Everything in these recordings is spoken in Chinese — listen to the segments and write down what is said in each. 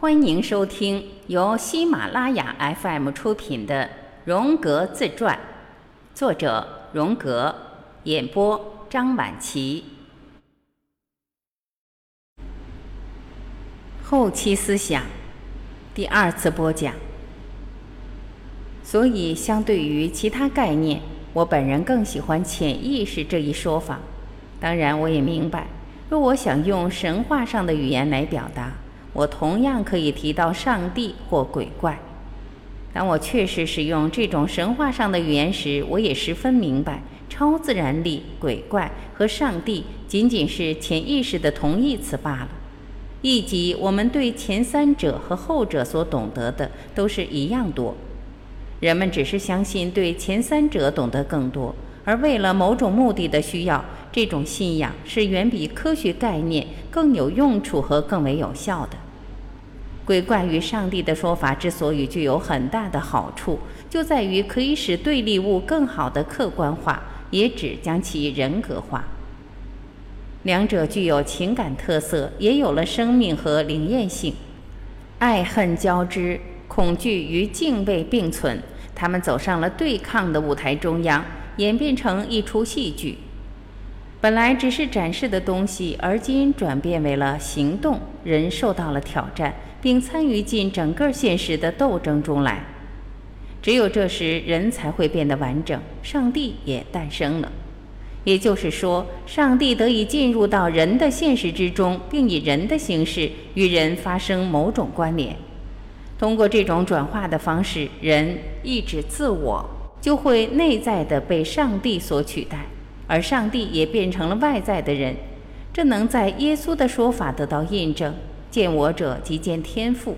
欢迎收听由喜马拉雅 FM 出品的《荣格自传》，作者荣格，演播张晚琪。后期思想第二次播讲。所以，相对于其他概念，我本人更喜欢潜意识这一说法。当然，我也明白，若我想用神话上的语言来表达。我同样可以提到上帝或鬼怪。当我确实使用这种神话上的语言时，我也十分明白，超自然力、鬼怪和上帝仅仅是潜意识的同义词罢了。以及我们对前三者和后者所懂得的都是一样多。人们只是相信对前三者懂得更多，而为了某种目的的需要，这种信仰是远比科学概念更有用处和更为有效的。鬼怪与上帝的说法之所以具有很大的好处，就在于可以使对立物更好的客观化，也只将其人格化。两者具有情感特色，也有了生命和灵验性，爱恨交织，恐惧与敬畏并存。他们走上了对抗的舞台中央，演变成一出戏剧。本来只是展示的东西，而今转变为了行动，人受到了挑战。并参与进整个现实的斗争中来。只有这时，人才会变得完整，上帝也诞生了。也就是说，上帝得以进入到人的现实之中，并以人的形式与人发生某种关联。通过这种转化的方式，人意志自我就会内在的被上帝所取代，而上帝也变成了外在的人。这能在耶稣的说法得到印证。见我者即见天赋。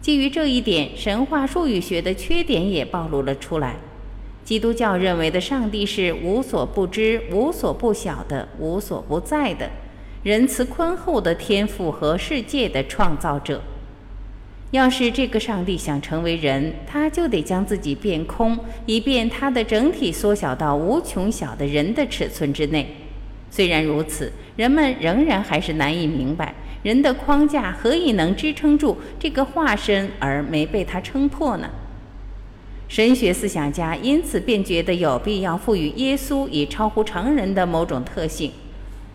基于这一点，神话术语学的缺点也暴露了出来。基督教认为的上帝是无所不知、无所不晓的、无所不在的、仁慈宽厚的天赋和世界的创造者。要是这个上帝想成为人，他就得将自己变空，以便他的整体缩小到无穷小的人的尺寸之内。虽然如此，人们仍然还是难以明白。人的框架何以能支撑住这个化身而没被他撑破呢？神学思想家因此便觉得有必要赋予耶稣以超乎常人的某种特性，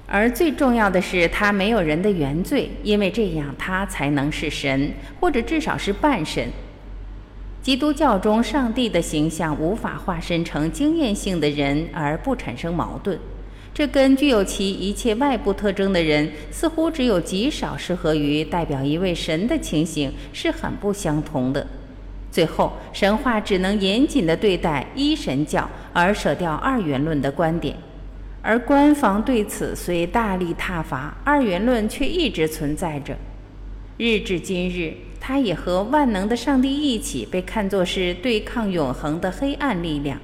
而最重要的是他没有人的原罪，因为这样他才能是神，或者至少是半神。基督教中上帝的形象无法化身成经验性的人而不产生矛盾。这跟具有其一切外部特征的人，似乎只有极少适合于代表一位神的情形，是很不相同的。最后，神话只能严谨地对待一神教，而舍掉二元论的观点。而官方对此虽大力挞伐，二元论却一直存在着。日至今日，它也和万能的上帝一起被看作是对抗永恒的黑暗力量。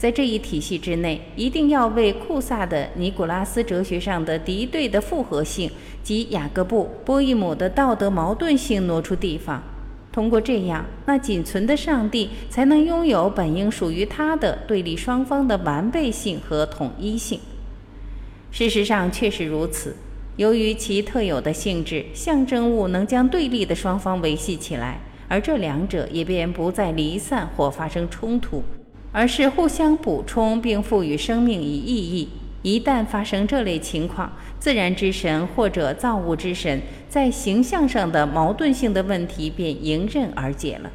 在这一体系之内，一定要为库萨的尼古拉斯哲学上的敌对的复合性及雅各布波伊姆的道德矛盾性挪出地方。通过这样，那仅存的上帝才能拥有本应属于他的对立双方的完备性和统一性。事实上确实如此。由于其特有的性质，象征物能将对立的双方维系起来，而这两者也便不再离散或发生冲突。而是互相补充并赋予生命以意义。一旦发生这类情况，自然之神或者造物之神在形象上的矛盾性的问题便迎刃而解了。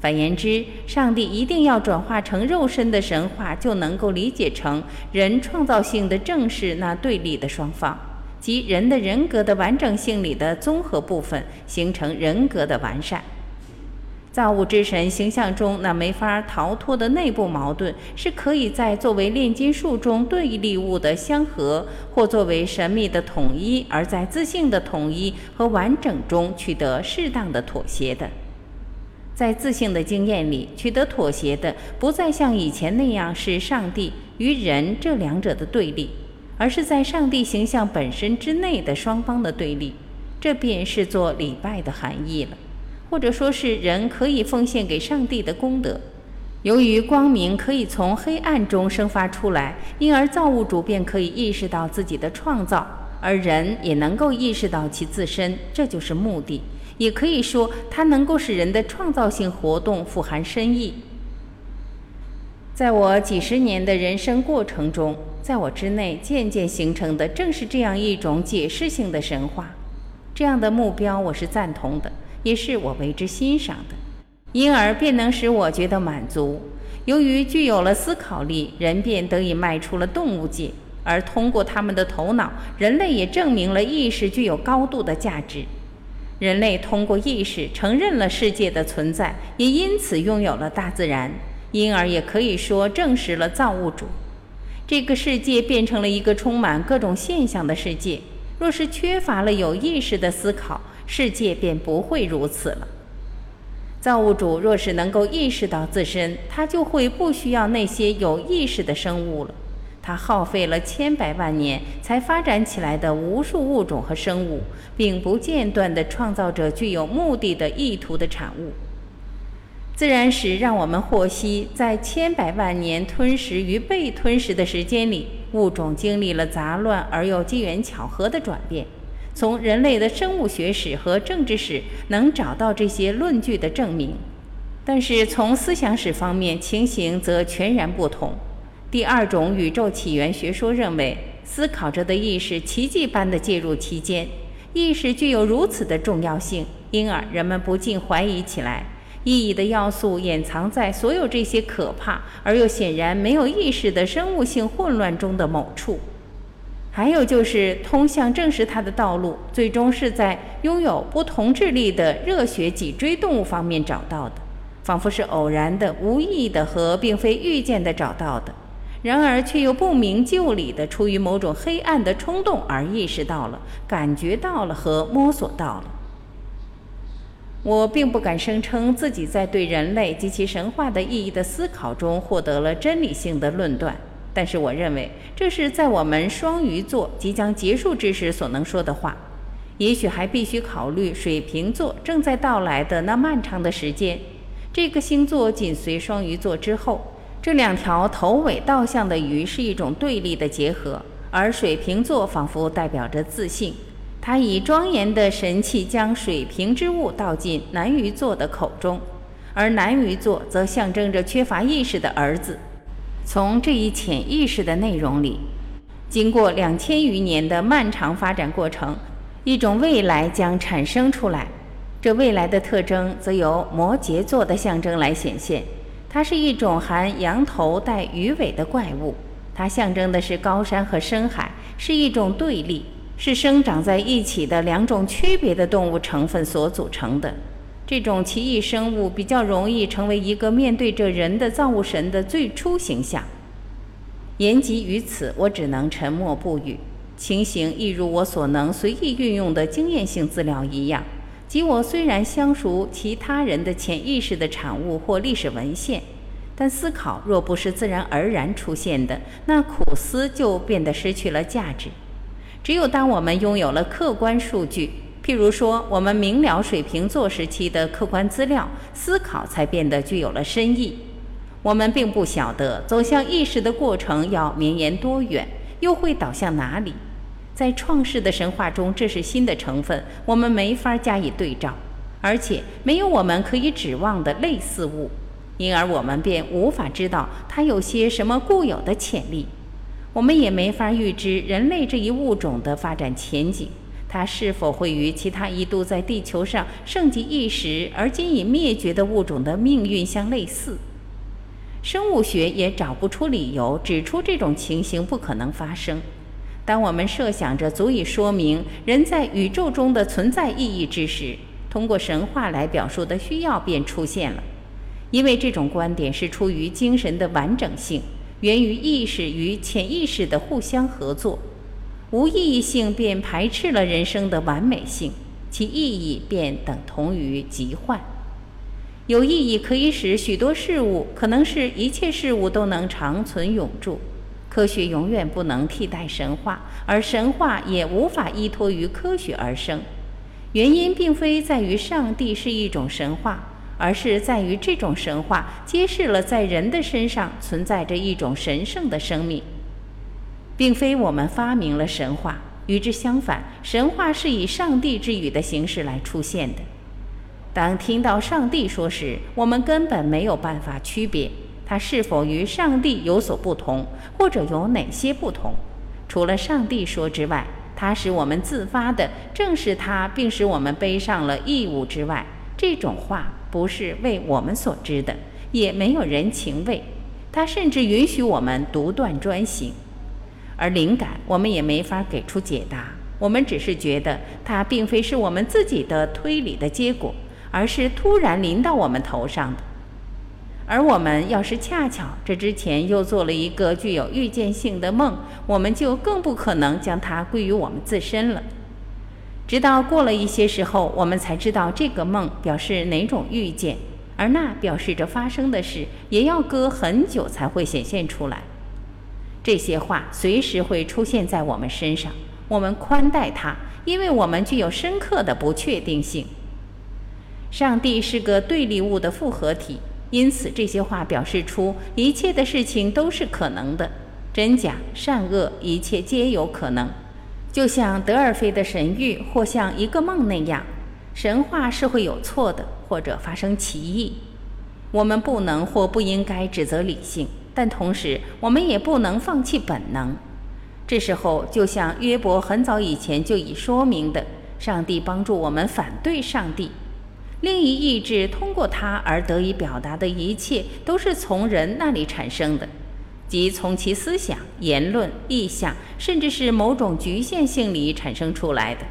反言之，上帝一定要转化成肉身的神话，就能够理解成人创造性的正是那对立的双方，即人的人格的完整性里的综合部分，形成人格的完善。造物之神形象中那没法逃脱的内部矛盾，是可以在作为炼金术中对立物的相合，或作为神秘的统一，而在自信的统一和完整中取得适当的妥协的。在自信的经验里取得妥协的，不再像以前那样是上帝与人这两者的对立，而是在上帝形象本身之内的双方的对立。这便是做礼拜的含义了。或者说是人可以奉献给上帝的功德。由于光明可以从黑暗中生发出来，因而造物主便可以意识到自己的创造，而人也能够意识到其自身，这就是目的。也可以说，它能够使人的创造性活动富含深意。在我几十年的人生过程中，在我之内渐渐形成的正是这样一种解释性的神话。这样的目标我是赞同的，也是我为之欣赏的，因而便能使我觉得满足。由于具有了思考力，人便得以迈出了动物界，而通过他们的头脑，人类也证明了意识具有高度的价值。人类通过意识承认了世界的存在，也因此拥有了大自然。因而也可以说证实了造物主，这个世界变成了一个充满各种现象的世界。若是缺乏了有意识的思考，世界便不会如此了。造物主若是能够意识到自身，他就会不需要那些有意识的生物了。他耗费了千百万年才发展起来的无数物种和生物，并不间断地创造着具有目的的意图的产物。自然史让我们获悉，在千百万年吞食与被吞食的时间里，物种经历了杂乱而又机缘巧合的转变。从人类的生物学史和政治史能找到这些论据的证明，但是从思想史方面，情形则全然不同。第二种宇宙起源学说认为，思考着的意识奇迹般地介入其间，意识具有如此的重要性，因而人们不禁怀疑起来。意义的要素掩藏在所有这些可怕而又显然没有意识的生物性混乱中的某处，还有就是通向证实它的道路，最终是在拥有不同智力的热血脊椎动物方面找到的，仿佛是偶然的、无意的和并非预见的找到的，然而却又不明就里的出于某种黑暗的冲动而意识到了、感觉到了和摸索到了。我并不敢声称自己在对人类及其神话的意义的思考中获得了真理性的论断，但是我认为这是在我们双鱼座即将结束之时所能说的话。也许还必须考虑水瓶座正在到来的那漫长的时间。这个星座紧随双鱼座之后，这两条头尾倒向的鱼是一种对立的结合，而水瓶座仿佛代表着自信。他以庄严的神气将水平之物倒进南鱼座的口中，而南鱼座则象征着缺乏意识的儿子。从这一潜意识的内容里，经过两千余年的漫长发展过程，一种未来将产生出来。这未来的特征则由摩羯座的象征来显现。它是一种含羊头带鱼尾的怪物，它象征的是高山和深海，是一种对立。是生长在一起的两种区别的动物成分所组成的。这种奇异生物比较容易成为一个面对着人的造物神的最初形象。言及于此，我只能沉默不语。情形亦如我所能随意运用的经验性资料一样，即我虽然相熟其他人的潜意识的产物或历史文献，但思考若不是自然而然出现的，那苦思就变得失去了价值。只有当我们拥有了客观数据，譬如说我们明了水瓶座时期的客观资料，思考才变得具有了深意。我们并不晓得走向意识的过程要绵延多远，又会导向哪里。在创世的神话中，这是新的成分，我们没法加以对照，而且没有我们可以指望的类似物，因而我们便无法知道它有些什么固有的潜力。我们也没法预知人类这一物种的发展前景，它是否会与其他一度在地球上盛极一时而今已灭绝的物种的命运相类似？生物学也找不出理由指出这种情形不可能发生。当我们设想着足以说明人在宇宙中的存在意义之时，通过神话来表述的需要便出现了，因为这种观点是出于精神的完整性。源于意识与潜意识的互相合作，无意义性便排斥了人生的完美性，其意义便等同于疾患。有意义可以使许多事物，可能是一切事物都能长存永驻。科学永远不能替代神话，而神话也无法依托于科学而生。原因并非在于上帝是一种神话。而是在于这种神话揭示了在人的身上存在着一种神圣的生命，并非我们发明了神话，与之相反，神话是以上帝之语的形式来出现的。当听到上帝说时，我们根本没有办法区别它是否与上帝有所不同，或者有哪些不同。除了上帝说之外，它使我们自发的正视它，并使我们背上了义务之外，这种话不是为我们所知的，也没有人情味。它甚至允许我们独断专行，而灵感我们也没法给出解答。我们只是觉得它并非是我们自己的推理的结果，而是突然临到我们头上的。而我们要是恰巧这之前又做了一个具有预见性的梦，我们就更不可能将它归于我们自身了。直到过了一些时候，我们才知道这个梦表示哪种预见，而那表示着发生的事也要隔很久才会显现出来。这些话随时会出现在我们身上，我们宽待它，因为我们具有深刻的不确定性。上帝是个对立物的复合体。因此，这些话表示出一切的事情都是可能的，真假、善恶，一切皆有可能。就像德尔菲的神谕，或像一个梦那样，神话是会有错的，或者发生歧义。我们不能或不应该指责理性，但同时，我们也不能放弃本能。这时候，就像约伯很早以前就已说明的，上帝帮助我们反对上帝。另一意志通过它而得以表达的一切，都是从人那里产生的，即从其思想、言论、意向，甚至是某种局限性里产生出来的。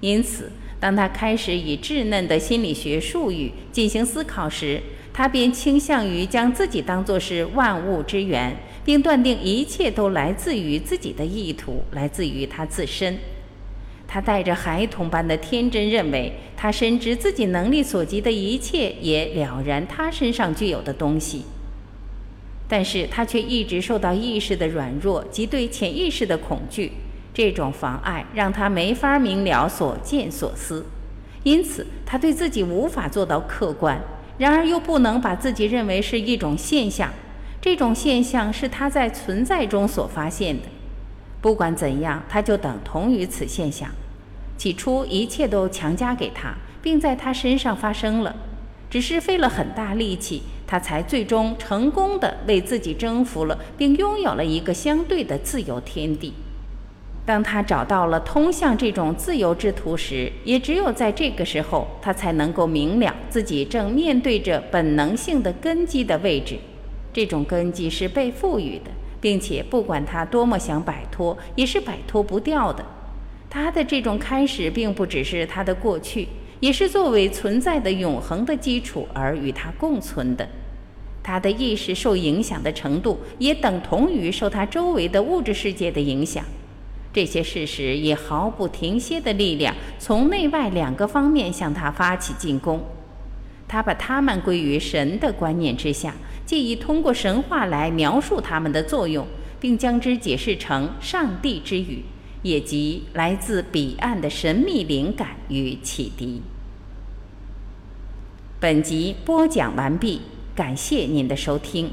因此，当他开始以稚嫩的心理学术语进行思考时，他便倾向于将自己当作是万物之源，并断定一切都来自于自己的意图，来自于他自身。他带着孩童般的天真，认为他深知自己能力所及的一切，也了然他身上具有的东西。但是他却一直受到意识的软弱及对潜意识的恐惧，这种妨碍让他没法明了所见所思，因此他对自己无法做到客观，然而又不能把自己认为是一种现象，这种现象是他在存在中所发现的。不管怎样，它就等同于此现象。起初一切都强加给他，并在他身上发生了，只是费了很大力气，他才最终成功的为自己征服了，并拥有了一个相对的自由天地。当他找到了通向这种自由之途时，也只有在这个时候，他才能够明了自己正面对着本能性的根基的位置。这种根基是被赋予的。并且，不管他多么想摆脱，也是摆脱不掉的。他的这种开始，并不只是他的过去，也是作为存在的永恒的基础而与他共存的。他的意识受影响的程度，也等同于受他周围的物质世界的影响。这些事实以毫不停歇的力量，从内外两个方面向他发起进攻。他把他们归于神的观念之下。借以通过神话来描述它们的作用，并将之解释成上帝之语，也即来自彼岸的神秘灵感与启迪。本集播讲完毕，感谢您的收听。